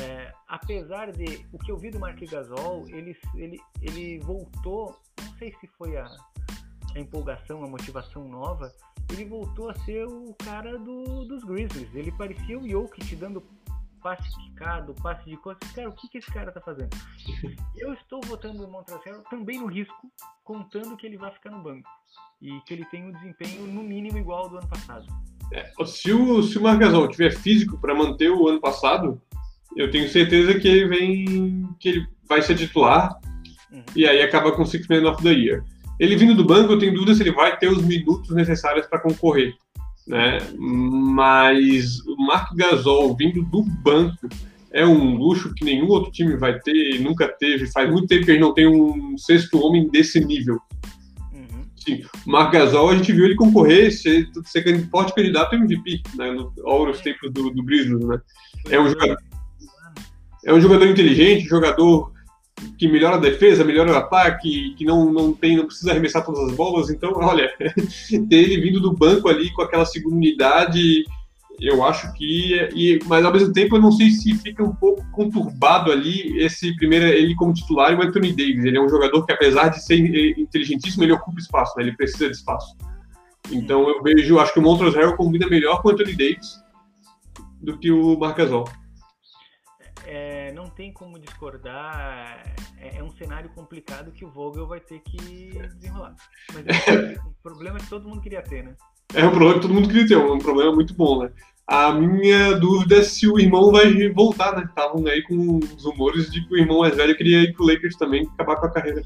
É, apesar de o que eu vi do Mark Gasol, ele, ele, ele voltou, não sei se foi a, a empolgação, a motivação nova, ele voltou a ser o cara do, dos Grizzlies. Ele parecia o Jokic dando passe quicado, passe de costas. Cara, o que, que esse cara tá fazendo? Eu estou votando no Montrezl também no risco, contando que ele vai ficar no banco e que ele tem um desempenho no mínimo igual ao do ano passado. É, se o, se o Gasol tiver físico para manter o ano passado, eu tenho certeza que ele vem, que ele vai ser titular uhum. e aí acaba com o Six Man of the Year. Ele vindo do banco, eu tenho dúvida se ele vai ter os minutos necessários para concorrer. né? Mas o Mark Gasol vindo do banco é um luxo que nenhum outro time vai ter, nunca teve. Faz muito tempo que a gente não tem um sexto homem desse nível. Uhum. Sim, o Mark Gasol, a gente viu ele concorrer, ser, ser forte candidato MVP, né? No, tempos do, do Grizzlies, né? É um jogador, é um jogador inteligente, jogador que melhora a defesa, melhora o ataque, que não, não tem, não precisa arremessar todas as bolas. Então, olha, ter ele vindo do banco ali com aquela segunda unidade, eu acho que. E, mas ao mesmo tempo, eu não sei se fica um pouco conturbado ali esse primeiro, ele como titular e o Anthony Davis. Ele é um jogador que, apesar de ser inteligentíssimo, ele ocupa espaço, né? ele precisa de espaço. Então eu vejo, acho que o Montrezl Harrell combina melhor com o Anthony Davis do que o Marcasol é, tem como discordar. É, é, um cenário complicado que o Vogel vai ter que desenrolar. Mas é, o problema que todo mundo queria ter, né? É um problema que todo mundo queria ter, um problema muito bom, né? A minha dúvida é se o irmão vai voltar, né? Estavam aí com os rumores de que o irmão mais velho queria ir pro Lakers também, acabar com a carreira.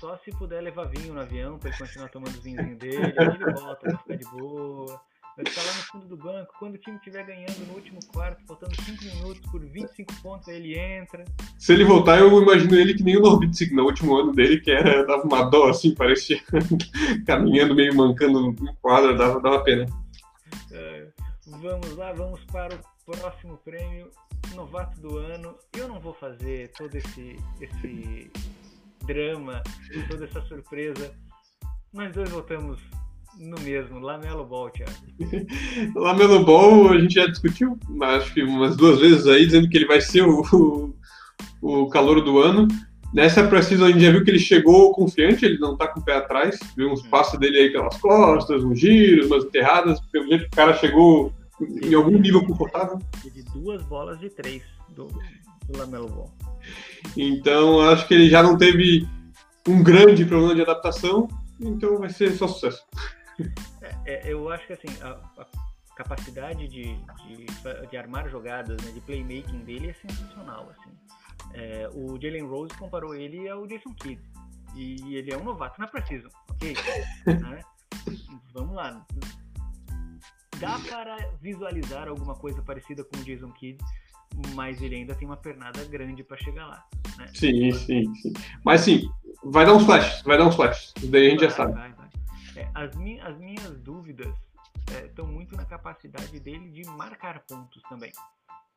Só se puder levar vinho no avião pra ele continuar tomando o vinhozinho dele, aí ele volta pra ficar de boa. Vai ficar lá no fundo do banco. Quando o time estiver ganhando no último quarto, faltando 5 minutos por 25 pontos, aí ele entra. Se ele voltar, eu imagino ele que nem o Nowitzki no último ano dele, que era, dava uma dó assim, parecia caminhando meio mancando no quadro, dava, dava pena. É, vamos lá, vamos para o próximo prêmio, novato do ano. Eu não vou fazer todo esse, esse drama, toda essa surpresa. Nós dois voltamos no mesmo, Lamelo Ball, Thiago. Lamelo Ball, a gente já discutiu, acho que umas duas vezes aí, dizendo que ele vai ser o, o, o calor do ano. Nessa precisa a gente já viu que ele chegou confiante, ele não tá com o pé atrás, viu uns passos dele aí pelas costas, uns giros, umas enterradas, pelo jeito que o cara chegou em algum nível confortável. de duas bolas de três do, do Lamelo Ball. Então, acho que ele já não teve um grande problema de adaptação, então vai ser só sucesso. É, é, eu acho que assim, a, a capacidade de, de, de, armar jogadas, né, de playmaking dele é sensacional. Assim. É, o Jalen Rose comparou ele ao Jason Kidd. E ele é um novato na Precision, ok? né? Vamos lá. Dá para visualizar alguma coisa parecida com o Jason Kidd, mas ele ainda tem uma pernada grande para chegar lá. Né? Sim, sim, sim. Mas sim, vai dar uns flashes, vai dar uns flashes. Daí a gente vai, já sabe. Vai, vai. É, as, mi as minhas dúvidas estão é, muito na capacidade dele de marcar pontos também.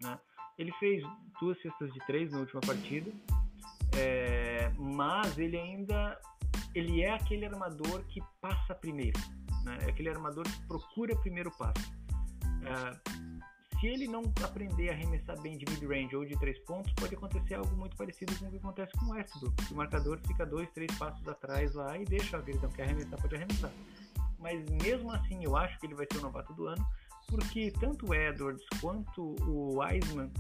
Né? Ele fez duas cestas de três na última partida, é, mas ele ainda ele é aquele armador que passa primeiro, né? é aquele armador que procura primeiro passo. É, se ele não aprender a arremessar bem de mid-range ou de três pontos, pode acontecer algo muito parecido com o que acontece com o Westbrook. O marcador fica dois, três passos atrás lá e deixa ele não quer arremessar, pode arremessar. Mas mesmo assim, eu acho que ele vai ser o novato do ano, porque tanto o Edwards quanto o Wiseman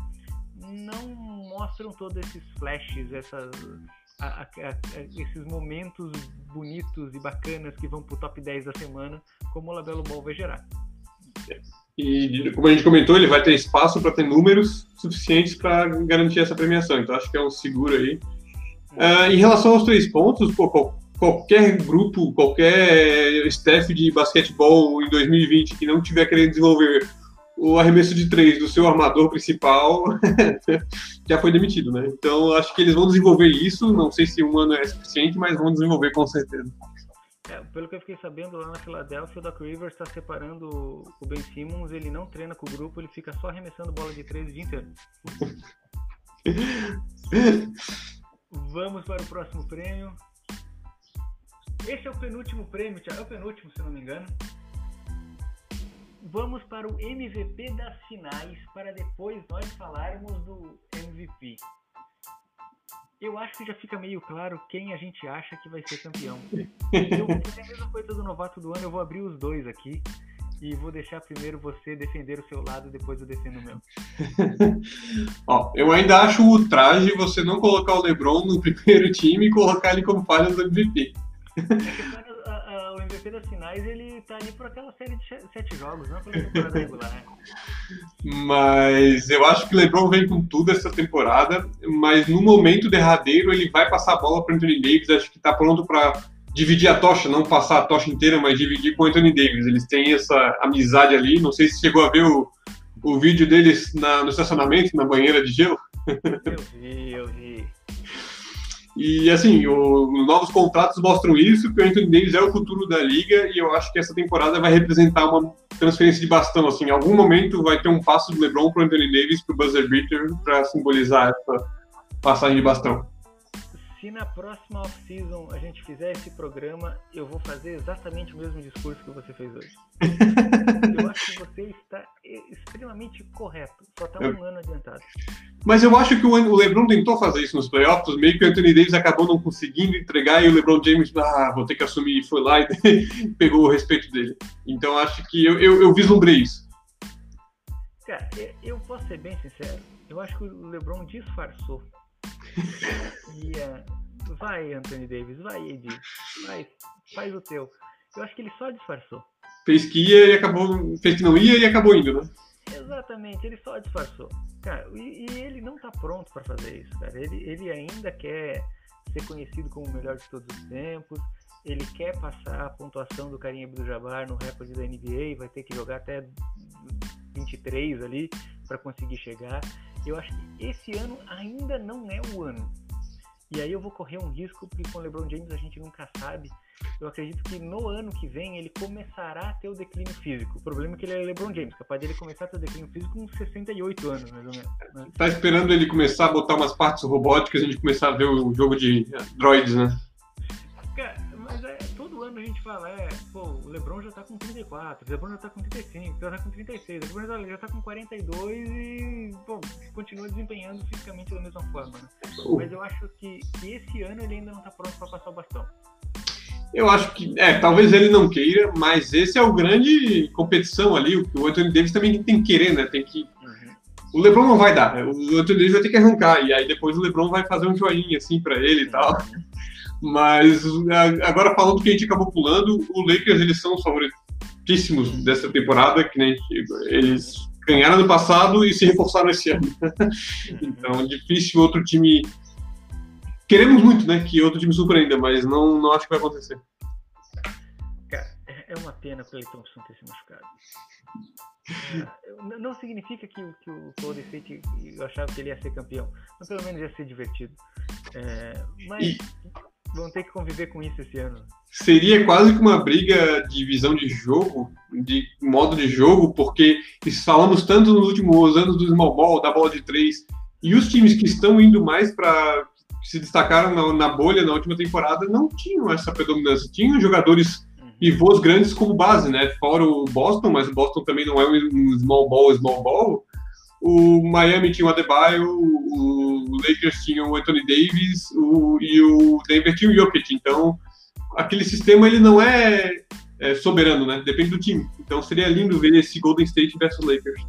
não mostram todos esses flashes, essas, a, a, a, esses momentos bonitos e bacanas que vão pro top 10 da semana, como o Labelo Ball vai gerar. E, como a gente comentou, ele vai ter espaço para ter números suficientes para garantir essa premiação. Então, acho que é um seguro aí. Uh, em relação aos três pontos, pô, qualquer grupo, qualquer staff de basquetebol em 2020 que não tiver querendo desenvolver o arremesso de três do seu armador principal já foi demitido, né? Então, acho que eles vão desenvolver isso. Não sei se um ano é suficiente, mas vão desenvolver com certeza. É, pelo que eu fiquei sabendo lá na Filadélfia, o Doc Rivers está separando o Ben Simmons, ele não treina com o grupo, ele fica só arremessando bola de três o dia inteiro. Vamos para o próximo prêmio. Esse é o penúltimo prêmio, Thiago. É o penúltimo, se não me engano. Vamos para o MVP das finais, para depois nós falarmos do MVP eu acho que já fica meio claro quem a gente acha que vai ser campeão. Eu vou fazer a mesma coisa do novato do ano, eu vou abrir os dois aqui e vou deixar primeiro você defender o seu lado, depois eu defendo o meu. Ó, eu ainda acho o traje você não colocar o LeBron no primeiro time e colocar ele como falha do MVP. É Das finais, ele tá ali por aquela série de sete jogos, não pela temporada regular. Mas eu acho que o LeBron vem com tudo essa temporada, mas no momento derradeiro ele vai passar a bola para Anthony Davis, acho que tá pronto para dividir a tocha, não passar a tocha inteira, mas dividir com o Anthony Davis. Eles têm essa amizade ali. Não sei se chegou a ver o, o vídeo deles na, no estacionamento, na banheira de gelo. Eu vi, eu vi. E assim, os novos contratos mostram isso, que o Anthony Davis é o futuro da liga, e eu acho que essa temporada vai representar uma transferência de bastão. Assim, em algum momento vai ter um passo do LeBron para Anthony Davis para o buzzer beater para simbolizar essa passagem de bastão se na próxima off-season a gente fizer esse programa, eu vou fazer exatamente o mesmo discurso que você fez hoje. eu acho que você está extremamente correto, só está um ano adiantado. Mas eu acho que o LeBron tentou fazer isso nos playoffs, meio que o Anthony Davis acabou não conseguindo entregar e o LeBron James, ah, vou ter que assumir, foi lá e pegou o respeito dele. Então acho que eu, eu, eu vislumbrei isso. Cara, eu posso ser bem sincero, eu acho que o LeBron disfarçou ia. Vai, Anthony Davis, vai, Ed. Vai, faz o teu. Eu acho que ele só disfarçou. Fez que ia e acabou. Fez que não ia e acabou indo, né? Exatamente, ele só disfarçou. Cara, e, e ele não tá pronto para fazer isso, cara. Ele, ele ainda quer ser conhecido como o melhor de todos os tempos. Ele quer passar a pontuação do Karim Abdul-Jabbar no recorde da NBA, vai ter que jogar até 23 ali para conseguir chegar. Eu acho que esse ano ainda não é o ano. E aí eu vou correr um risco, porque com o LeBron James a gente nunca sabe. Eu acredito que no ano que vem ele começará a ter o declínio físico. O problema é que ele é LeBron James, capaz dele começar a ter o declínio físico com 68 anos, mais ou menos. Né? Tá esperando ele começar a botar umas partes robóticas e a gente começar a ver o jogo de droids, né? Cara, mas é, ano a gente fala, é, pô, o Lebron já tá com 34, o Lebron já tá com 35, já tá com 36, o Lebron já tá com 42 e, pô, continua desempenhando fisicamente da mesma forma, né? Uh. Mas eu acho que, que esse ano ele ainda não tá pronto para passar o bastão. Eu acho que, é, talvez ele não queira, mas esse é o grande competição ali, o Anthony Davis também tem que querer, né? Tem que uhum. o LeBron não vai dar, o Anthony Davis vai ter que arrancar, e aí depois o LeBron vai fazer um joinha assim para ele e tal. Mas agora falando que a gente acabou pulando, o Lakers eles são os favoritíssimos dessa temporada, que nem eles ganharam no passado e se reforçaram esse ano. então, difícil outro time. Queremos muito, né, que outro time surpreenda, mas não, não acho que vai acontecer. Cara, é, é uma pena o Clay Thompson ter se machucado. É, não significa que, que o Golden State eu achava que ele ia ser campeão, mas pelo menos ia ser divertido. É, mas e vão ter que conviver com isso esse ano. Seria quase que uma briga de visão de jogo, de modo de jogo, porque falamos tanto nos últimos anos do small ball, da bola de três, e os times que estão indo mais para se destacaram na, na, bolha na última temporada não tinham essa predominância. Tinham jogadores uhum. pivôs grandes como base, né? Fora o Boston, mas o Boston também não é um small ball, small ball. O Miami tinha o Adebayo, o Lakers tinha o Anthony Davis o, e o Denver tinha o Jokic. Então, aquele sistema ele não é, é, soberano, né? Depende do time. Então, seria lindo ver esse Golden State versus Lakers.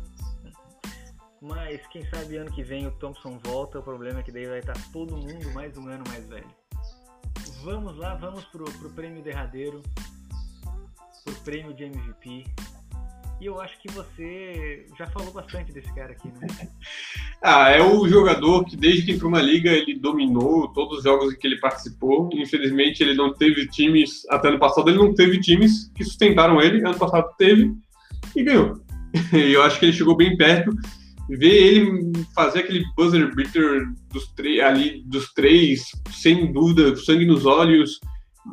Mas quem sabe ano que vem o Thompson volta. O problema é que daí vai estar todo mundo mais um ano mais velho. Vamos lá, vamos pro, pro prêmio derradeiro, pro prêmio de MVP. E eu acho que você já falou bastante desse cara aqui, né? ah, é o jogador que desde que entrou na liga ele dominou todos os jogos em que ele participou. Infelizmente ele não teve times, até ano passado ele não teve times que sustentaram ele. Ano passado teve e ganhou. E eu acho que ele chegou bem perto. Ver ele fazer aquele buzzer beater dos ali dos três, sem dúvida, sangue nos olhos,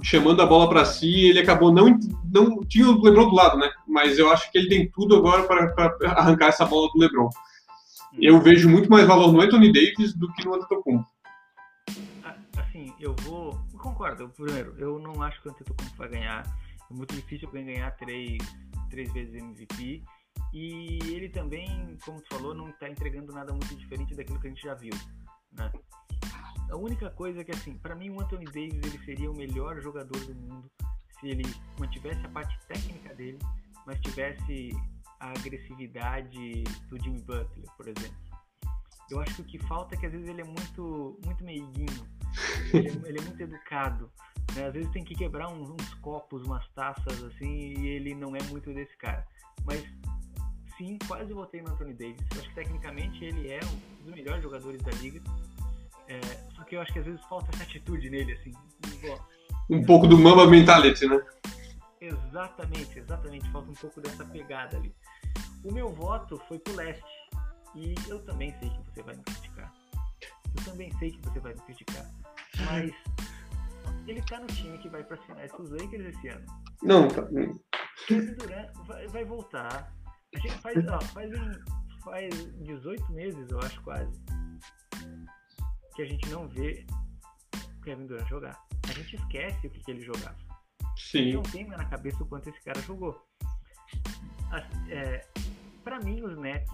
chamando a bola para si, ele acabou não não tinha o LeBron do lado, né? Mas eu acho que ele tem tudo agora para arrancar essa bola do LeBron. Eu vejo muito mais valor no Anthony Davis do que no Antetokounmpo. Ah, assim, eu vou concordo. Primeiro, eu não acho que o Antetokounmpo vai ganhar. É muito difícil alguém ganhar três três vezes MVP. E ele também, como tu falou, não está entregando nada muito diferente daquilo que a gente já viu, né? A única coisa é que, assim, para mim o Anthony Davis ele seria o melhor jogador do mundo se ele mantivesse a parte técnica dele, mas tivesse a agressividade do Jimmy Butler, por exemplo. Eu acho que o que falta é que às vezes ele é muito, muito meiguinho, ele é, ele é muito educado. Né? Às vezes tem que quebrar uns, uns copos, umas taças assim, e ele não é muito desse cara. Mas sim, quase votei no Anthony Davis. Acho que tecnicamente ele é um dos melhores jogadores da liga. É, só que eu acho que às vezes falta essa atitude nele, assim. Um pouco do Mamba Mentality, né? Exatamente, exatamente. Falta um pouco dessa pegada ali. O meu voto foi pro leste. E eu também sei que você vai me criticar. Eu também sei que você vai me criticar. Mas ele tá no time que vai para as finais com os Lakers esse ano. Não, tá. Kevin Durant vai, vai voltar. A gente faz, ó, faz, faz 18 meses, eu acho quase, que a gente não vê Kevin Durant jogar. A gente esquece o que, que ele jogava. Sim. Não tem na cabeça o quanto esse cara jogou. É, para mim, os Nets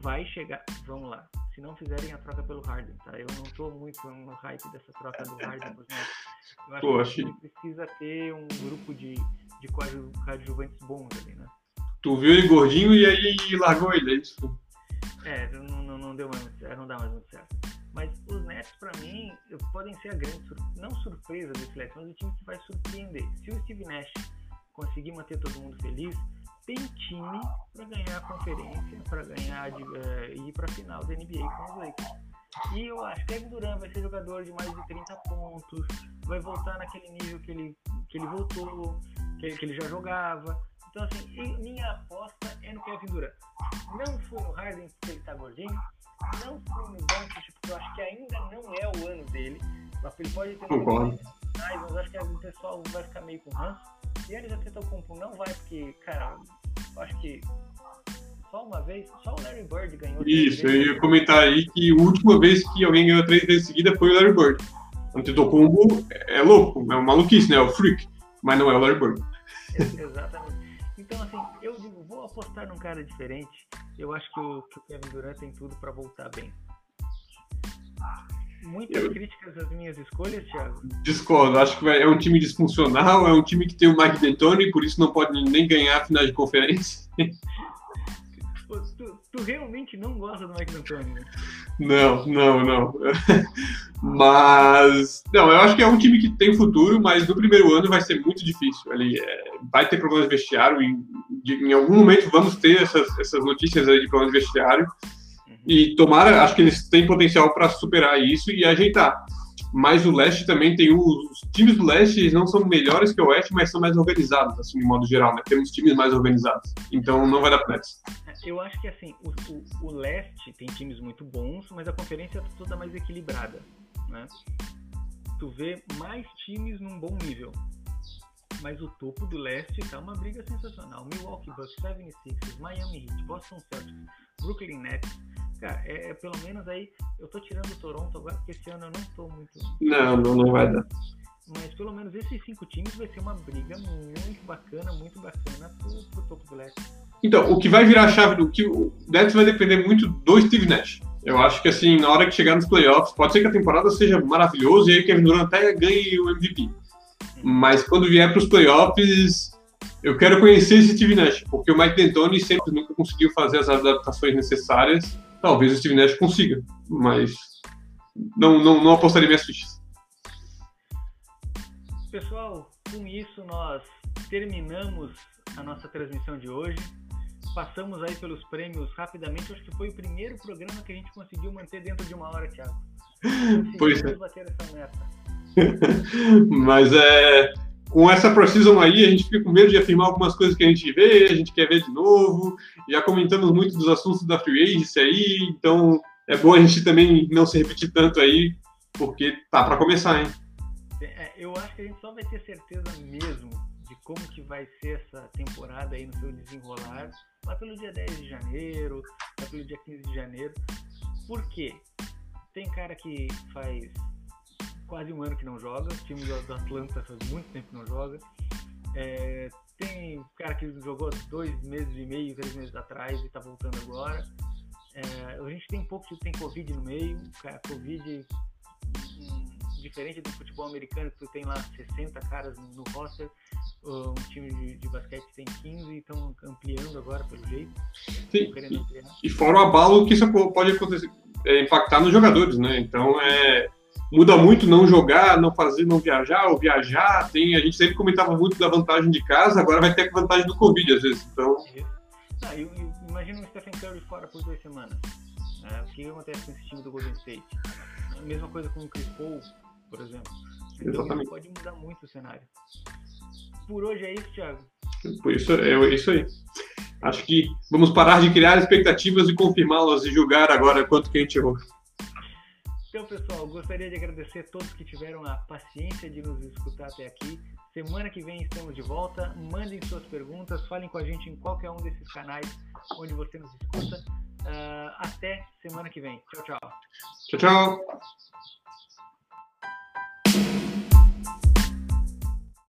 vai chegar. Vamos lá. Se não fizerem a troca pelo Harden, tá? Eu não tô muito no hype dessa troca do Harden pros Nets. Eu acho Poxa. que ele precisa ter um grupo de, de coadju- coadjuvantes bons ali, né? Tu viu ele gordinho e aí largou ele, é isso? É, não, não, não deu mais muito certo, não dá mais muito certo. Mas os Nets, pra mim, podem ser a grande sur- não surpresa desse Nets, mas o time que vai surpreender. Se o Steve Nash conseguir manter todo mundo feliz, tem time pra ganhar a conferência, pra ganhar de, eh, ir pra final da NBA com os Lakers. E eu acho que Kevin Durant vai ser jogador de mais de 30 pontos, vai voltar naquele nível que ele, que ele voltou, que, ele- que ele já jogava. Então, assim, e minha aposta é no Kevin Durant. Não fui no Harden porque ele tá gordinho, não fui no Doncic porque eu acho que ainda não é o ano dele. Ele pode ter mais, mas eu acho que o pessoal vai ficar meio com ranço. E ele já tentou compo não vai, porque, cara, eu acho que só uma vez, só o Larry Bird ganhou. Isso, eu ia comentar aí que a última vez que alguém ganhou três vezes seguida foi o Larry Bird. Antetokounmpo é louco, é uma maluquice, né? É o freak, mas não é o Larry Bird. Exatamente. Então, assim, eu apostar num cara diferente. Eu acho que o, que o Kevin Durant tem tudo pra voltar bem. Muitas Eu- críticas às minhas escolhas, Thiago. Discordo, acho que é um time disfuncional, é um time que tem o Mike D'Antoni, por isso não pode nem ganhar a final de conferência. Pô, tu, tu realmente não gosta do Mike D'Antoni, né? Não, não, não. Mas, não, eu acho que é um time que tem futuro, mas no primeiro ano vai ser muito difícil. Ele é, vai ter problemas de vestiário, em, de- em algum momento vamos ter essas, essas notícias aí de problemas de vestiário. E tomara, acho que eles têm potencial para superar isso e ajeitar. Mas o leste também tem os, times do leste eles não são melhores que o oeste, mas são mais organizados, assim, de modo geral, né? Temos times mais organizados. Então não vai dar Nets. Eu acho que assim, o, o, o leste tem times muito bons, mas a conferência é toda mais equilibrada, né? Tu vê mais times num bom nível. Mas o topo do leste tá uma briga sensacional. Milwaukee Bucks, 76ers, Miami Heat, Boston Celtics, Brooklyn Nets. Cara, é, é pelo menos aí, eu tô tirando o Toronto agora, porque esse ano eu não tô muito... Não, não, não vai dar. Mas pelo menos esses cinco times vai ser uma briga muito bacana, muito bacana pro, pro topo do leste. Então, o que vai virar a chave do que o Nets vai depender muito do Steve Nash. Eu acho que assim, na hora que chegar nos playoffs, pode ser que a temporada seja maravilhosa e aí Kevin Durant até ganhe o MVP. Mas quando vier para os playoffs, eu quero conhecer esse Steve Nash, porque o Mike D'Antoni sempre nunca conseguiu fazer as adaptações necessárias. Talvez o Steve Nash consiga, mas não, não, não apostaria minhas fichas. Pessoal, com isso nós terminamos a nossa transmissão de hoje. Passamos aí pelos prêmios rapidamente. Acho que foi o primeiro programa que a gente conseguiu manter dentro de uma hora, Thiago. Pois é. Conseguimos bater essa meta. Mas é. Com essa Precision aí, a gente fica com medo de afirmar algumas coisas que a gente vê, a gente quer ver de novo. Já comentamos muito dos assuntos da Free Agency aí, então é bom a gente também não se repetir tanto aí, porque tá para começar, hein? É, eu acho que a gente só vai ter certeza mesmo de como que vai ser essa temporada aí no seu desenrolar lá pelo dia 10 de janeiro, lá pelo dia 15 de janeiro. Por quê? Tem cara que faz quase um ano que não joga, o time do Atlanta faz muito tempo que não joga. É, tem cara que jogou dois meses e meio, três meses atrás e tá voltando agora. É, a gente tem um pouco de tem Covid no meio, cara, Covid diferente do futebol americano, que tu tem lá 60 caras no, no roster, um time de, de basquete tem 15 e estão ampliando agora pelo jeito. Sim, ampliar. E fora o abalo que isso pode acontecer, é, impactar nos jogadores, né? Então é. Muda muito não jogar, não fazer, não viajar, ou viajar. Tem, a gente sempre comentava muito da vantagem de casa, agora vai ter a vantagem do Covid, às vezes. Então, Não, eu, eu, imagina um Stephen Curry fora por duas semanas. né? O que acontece com esse time do Golden State? A mesma coisa com o Chris Paul, por exemplo. Exatamente. pode mudar muito o cenário. Por hoje é isso, Thiago. Por isso, é isso aí. Acho que vamos parar de criar expectativas e confirmá-las e julgar agora quanto que a gente errou. Então, pessoal, gostaria de agradecer a todos que tiveram a paciência de nos escutar até aqui. Semana que vem estamos de volta. Mandem suas perguntas, falem com a gente em qualquer um desses canais onde você nos escuta. Uh, até semana que vem. Tchau, tchau. Tchau, tchau.